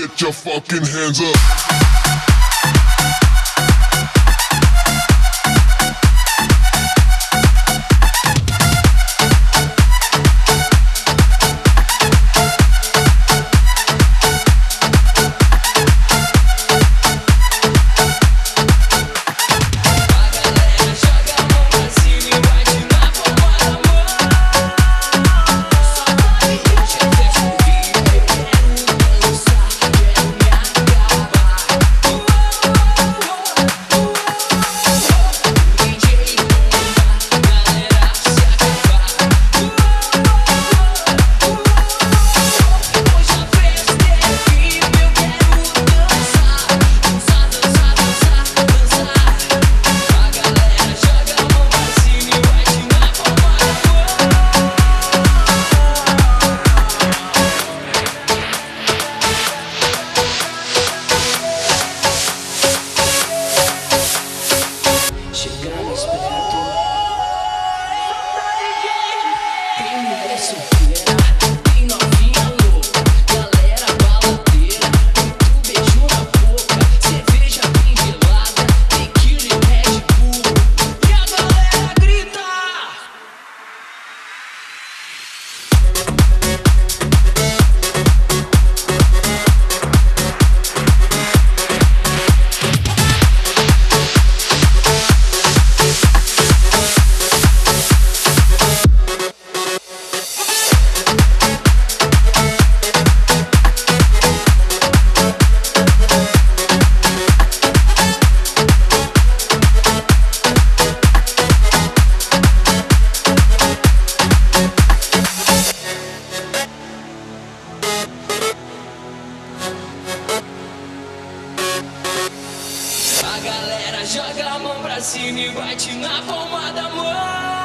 get your fucking hands up. Chicago spaghetti. синева на помада моя.